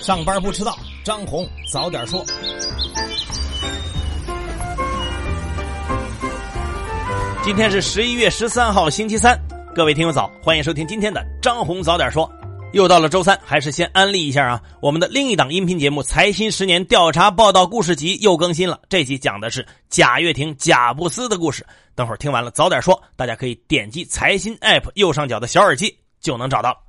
上班不迟到，张红早点说。今天是十一月十三号，星期三，各位听友早，欢迎收听今天的张红早点说。又到了周三，还是先安利一下啊，我们的另一档音频节目《财新十年调查报道故事集》又更新了，这集讲的是贾跃亭、贾布斯的故事。等会儿听完了早点说，大家可以点击财新 App 右上角的小耳机就能找到。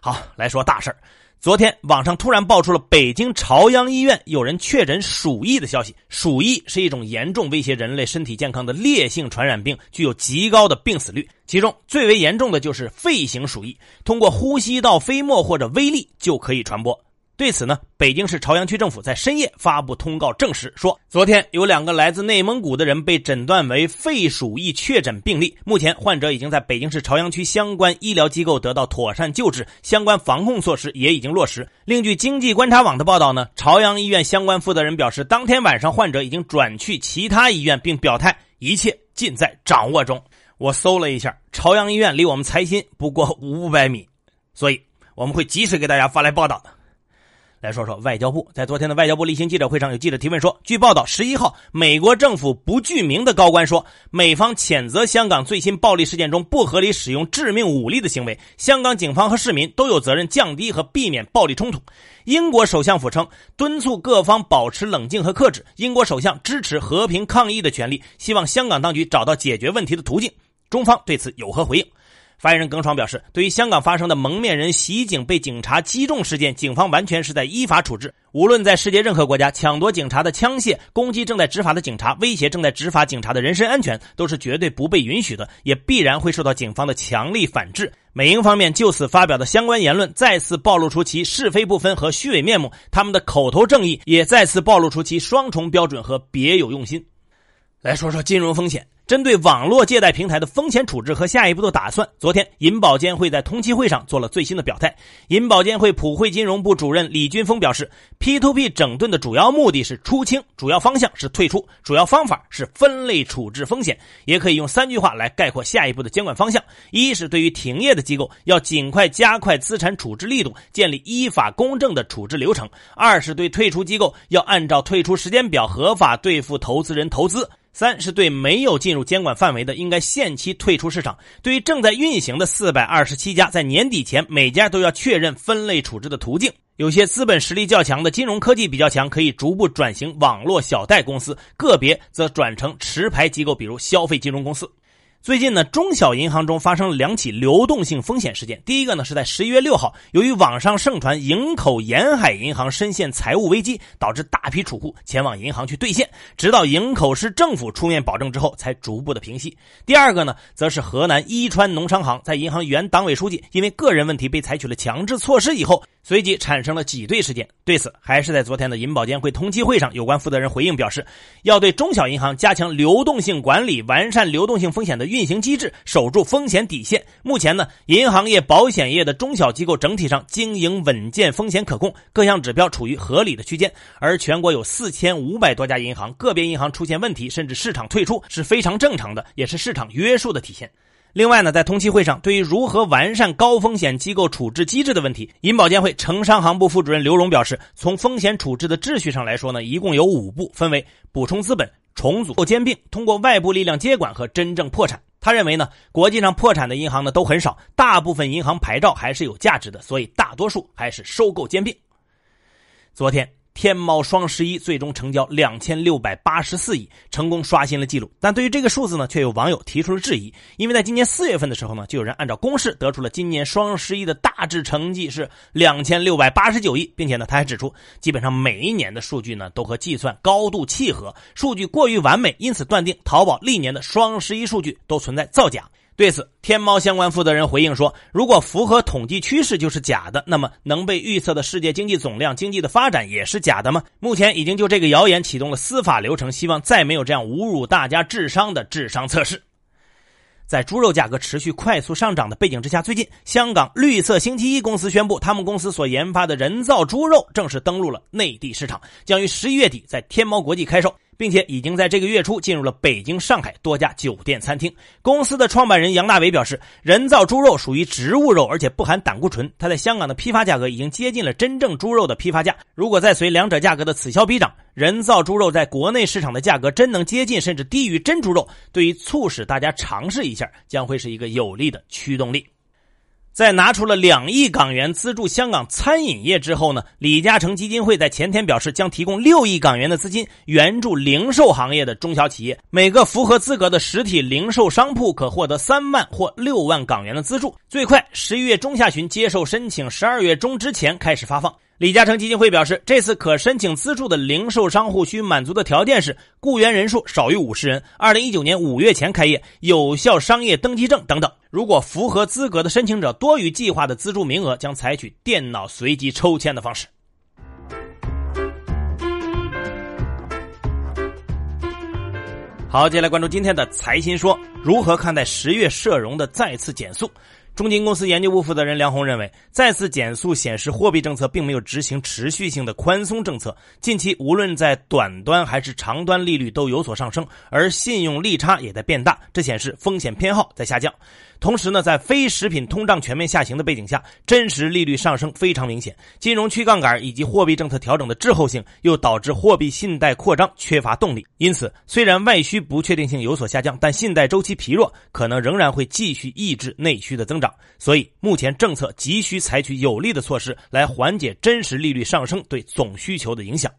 好，来说大事儿。昨天网上突然爆出了北京朝阳医院有人确诊鼠疫的消息。鼠疫是一种严重威胁人类身体健康的烈性传染病，具有极高的病死率。其中最为严重的就是肺型鼠疫，通过呼吸道飞沫或者微粒就可以传播。对此呢，北京市朝阳区政府在深夜发布通告证实说，昨天有两个来自内蒙古的人被诊断为肺鼠疫确诊病例，目前患者已经在北京市朝阳区相关医疗机构得到妥善救治，相关防控措施也已经落实。另据经济观察网的报道呢，朝阳医院相关负责人表示，当天晚上患者已经转去其他医院，并表态一切尽在掌握中。我搜了一下，朝阳医院离我们财新不过五百米，所以我们会及时给大家发来报道的。来说说外交部，在昨天的外交部例行记者会上，有记者提问说：“据报道，十一号，美国政府不具名的高官说，美方谴责香港最新暴力事件中不合理使用致命武力的行为，香港警方和市民都有责任降低和避免暴力冲突。”英国首相府称，敦促各方保持冷静和克制。英国首相支持和平抗议的权利，希望香港当局找到解决问题的途径。中方对此有何回应？发言人耿爽表示，对于香港发生的蒙面人袭警被警察击中事件，警方完全是在依法处置。无论在世界任何国家，抢夺警察的枪械、攻击正在执法的警察、威胁正在执法警察的人身安全，都是绝对不被允许的，也必然会受到警方的强力反制。美英方面就此发表的相关言论，再次暴露出其是非不分和虚伪面目；他们的口头正义也再次暴露出其双重标准和别有用心。来说说金融风险。针对网络借贷平台的风险处置和下一步的打算，昨天银保监会在通气会上做了最新的表态。银保监会普惠金融部主任李军峰表示，P2P 整顿的主要目的是出清，主要方向是退出，主要方法是分类处置风险。也可以用三句话来概括下一步的监管方向：一是对于停业的机构，要尽快加快资产处置力度，建立依法公正的处置流程；二是对退出机构，要按照退出时间表合法兑付投资人投资。三是对没有进入监管范围的，应该限期退出市场；对于正在运行的四百二十七家，在年底前每家都要确认分类处置的途径。有些资本实力较强的、金融科技比较强，可以逐步转型网络小贷公司；个别则转成持牌机构，比如消费金融公司。最近呢，中小银行中发生了两起流动性风险事件。第一个呢是在十一月六号，由于网上盛传营口沿海银行深陷财务危机，导致大批储户前往银行去兑现，直到营口市政府出面保证之后，才逐步的平息。第二个呢，则是河南伊川农商行在银行原党委书记因为个人问题被采取了强制措施以后，随即产生了挤兑事件。对此，还是在昨天的银保监会通气会上，有关负责人回应表示，要对中小银行加强流动性管理，完善流动性风险的预运行机制，守住风险底线。目前呢，银行业、保险业的中小机构整体上经营稳健，风险可控，各项指标处于合理的区间。而全国有四千五百多家银行，个别银行出现问题，甚至市场退出，是非常正常的，也是市场约束的体现。另外呢，在通气会上，对于如何完善高风险机构处置机制的问题，银保监会城商行部副主任刘荣表示，从风险处置的秩序上来说呢，一共有五步，分为补充资本。重组或兼并，通过外部力量接管和真正破产。他认为呢，国际上破产的银行呢都很少，大部分银行牌照还是有价值的，所以大多数还是收购兼并。昨天。天猫双十一最终成交两千六百八十四亿，成功刷新了记录。但对于这个数字呢，却有网友提出了质疑。因为在今年四月份的时候呢，就有人按照公式得出了今年双十一的大致成绩是两千六百八十九亿，并且呢，他还指出，基本上每一年的数据呢都和计算高度契合，数据过于完美，因此断定淘宝历年的双十一数据都存在造假。对此，天猫相关负责人回应说：“如果符合统计趋势就是假的，那么能被预测的世界经济总量、经济的发展也是假的吗？”目前已经就这个谣言启动了司法流程，希望再没有这样侮辱大家智商的智商测试。在猪肉价格持续快速上涨的背景之下，最近香港绿色星期一公司宣布，他们公司所研发的人造猪肉正式登陆了内地市场，将于十一月底在天猫国际开售。并且已经在这个月初进入了北京、上海多家酒店、餐厅。公司的创办人杨大伟表示，人造猪肉属于植物肉，而且不含胆固醇。它在香港的批发价格已经接近了真正猪肉的批发价。如果再随两者价格的此消彼长，人造猪肉在国内市场的价格真能接近甚至低于真猪肉，对于促使大家尝试一下，将会是一个有力的驱动力。在拿出了两亿港元资助香港餐饮业之后呢，李嘉诚基金会在前天表示，将提供六亿港元的资金援助零售行业的中小企业，每个符合资格的实体零售商铺可获得三万或六万港元的资助，最快十一月中下旬接受申请，十二月中之前开始发放。李嘉诚基金会表示，这次可申请资助的零售商户需满足的条件是雇员人数少于五十人，二零一九年五月前开业，有效商业登记证等等。如果符合资格的申请者多于计划的资助名额，将采取电脑随机抽签的方式。好，接下来关注今天的财新说，如何看待十月社融的再次减速？中金公司研究部负责人梁红认为，再次减速显示货币政策并没有执行持续性的宽松政策。近期无论在短端还是长端利率都有所上升，而信用利差也在变大，这显示风险偏好在下降。同时呢，在非食品通胀全面下行的背景下，真实利率上升非常明显。金融去杠杆以及货币政策调整的滞后性，又导致货币信贷扩张缺乏动力。因此，虽然外需不确定性有所下降，但信贷周期疲弱，可能仍然会继续抑制内需的增长。所以，目前政策急需采取有力的措施来缓解真实利率上升对总需求的影响。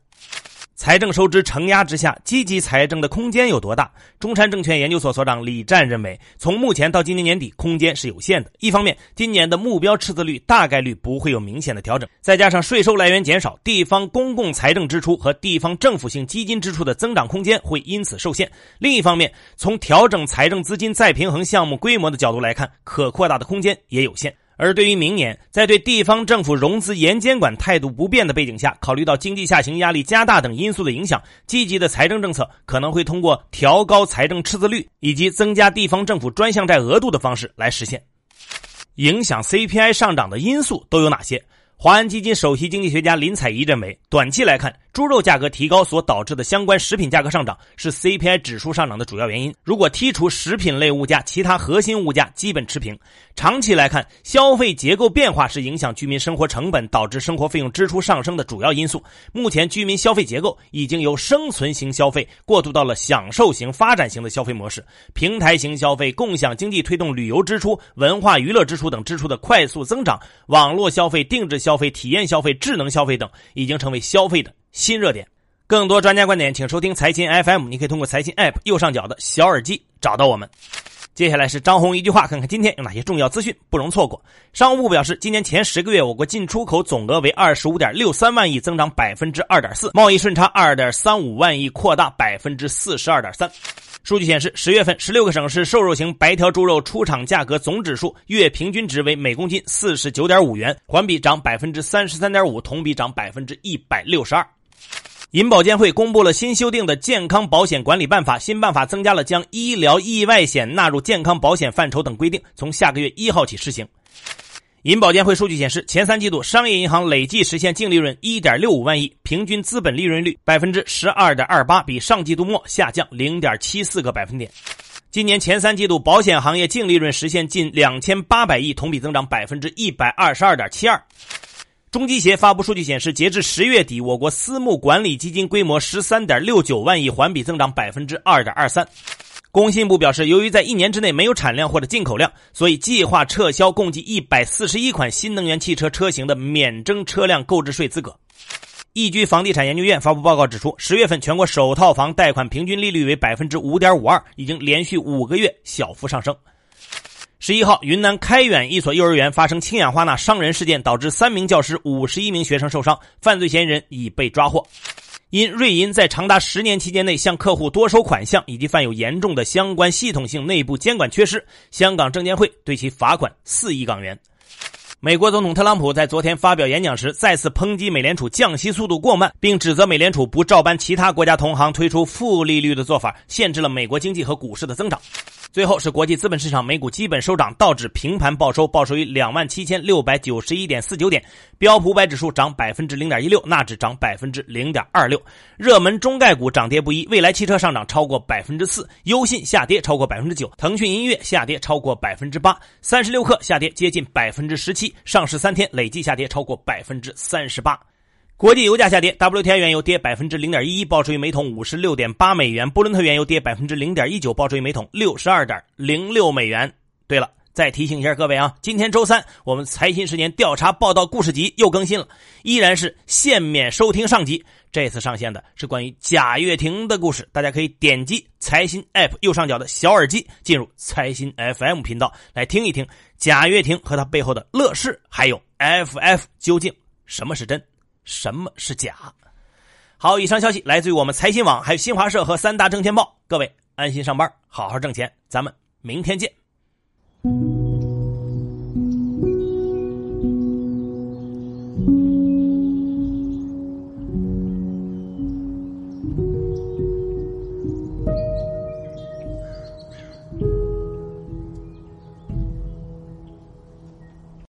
财政收支承压之下，积极财政的空间有多大？中山证券研究所所长李湛认为，从目前到今年年底，空间是有限的。一方面，今年的目标赤字率大概率不会有明显的调整，再加上税收来源减少，地方公共财政支出和地方政府性基金支出的增长空间会因此受限。另一方面，从调整财政资金再平衡项目规模的角度来看，可扩大的空间也有限。而对于明年，在对地方政府融资严监管态度不变的背景下，考虑到经济下行压力加大等因素的影响，积极的财政政策可能会通过调高财政赤字率以及增加地方政府专项债额度的方式来实现。影响 CPI 上涨的因素都有哪些？华安基金首席经济学家林采宜认为，短期来看，猪肉价格提高所导致的相关食品价格上涨是 CPI 指数上涨的主要原因。如果剔除食品类物价，其他核心物价基本持平。长期来看，消费结构变化是影响居民生活成本、导致生活费用支出上升的主要因素。目前，居民消费结构已经由生存型消费过渡到了享受型、发展型的消费模式。平台型消费、共享经济推动旅游支出、文化娱乐支出等支出的快速增长，网络消费、定制消费、体验消费、智能消费等已经成为消费的新热点。更多专家观点，请收听财新 FM。你可以通过财新 App 右上角的小耳机找到我们。接下来是张红一句话，看看今天有哪些重要资讯不容错过。商务部表示，今年前十个月，我国进出口总额为二十五点六三万亿，增长百分之二点四，贸易顺差二点三五万亿，扩大百分之四十二点三。数据显示，十月份十六个省市瘦肉型白条猪肉出厂价格总指数月平均值为每公斤四十九点五元，环比涨百分之三十三点五，同比涨百分之一百六十二。银保监会公布了新修订的健康保险管理办法，新办法增加了将医疗意外险纳入健康保险范畴等规定，从下个月一号起施行。银保监会数据显示，前三季度商业银行累计实现净利润一点六五万亿，平均资本利润率百分之十二点二八，比上季度末下降零点七四个百分点。今年前三季度保险行业净利润实现近两千八百亿，同比增长百分之一百二十二点七二。中基协发布数据显示，截至十月底，我国私募管理基金规模十三点六九万亿，环比增长百分之二点二三。工信部表示，由于在一年之内没有产量或者进口量，所以计划撤销共计一百四十一款新能源汽车车型的免征车辆购置税资格。易居房地产研究院发布报告指出，十月份全国首套房贷款平均利率为百分之五点五二，已经连续五个月小幅上升。十一号，云南开远一所幼儿园发生氢氧化钠伤人事件，导致三名教师、五十一名学生受伤，犯罪嫌疑人已被抓获。因瑞银在长达十年期间内向客户多收款项，以及犯有严重的相关系统性内部监管缺失，香港证监会对其罚款四亿港元。美国总统特朗普在昨天发表演讲时，再次抨击美联储降息速度过慢，并指责美联储不照搬其他国家同行推出负利率的做法，限制了美国经济和股市的增长。最后是国际资本市场美股基本收涨，道指平盘报收，报收于两万七千六百九十一点四九点，标普五百指数涨百分之零点一六，纳指涨百分之零点二六。热门中概股涨跌不一，未来汽车上涨超过百分之四，优信下跌超过百分之九，腾讯音乐下跌超过百分之八，三十六氪下跌接近百分之十七，上市三天累计下跌超过百分之三十八。国际油价下跌，WTI 原油跌百分之零点一一，报收于每桶五十六点八美元；布伦特原油跌百分之零点一九，报收于每桶六十二点零六美元。对了，再提醒一下各位啊，今天周三，我们财新十年调查报道故事集又更新了，依然是限免收听上集。这次上线的是关于贾跃亭的故事，大家可以点击财新 App 右上角的小耳机，进入财新 FM 频道来听一听贾跃亭和他背后的乐视，还有 FF 究竟什么是真。什么是假？好，以上消息来自于我们财新网，还有新华社和三大证券报。各位安心上班，好好挣钱，咱们明天见。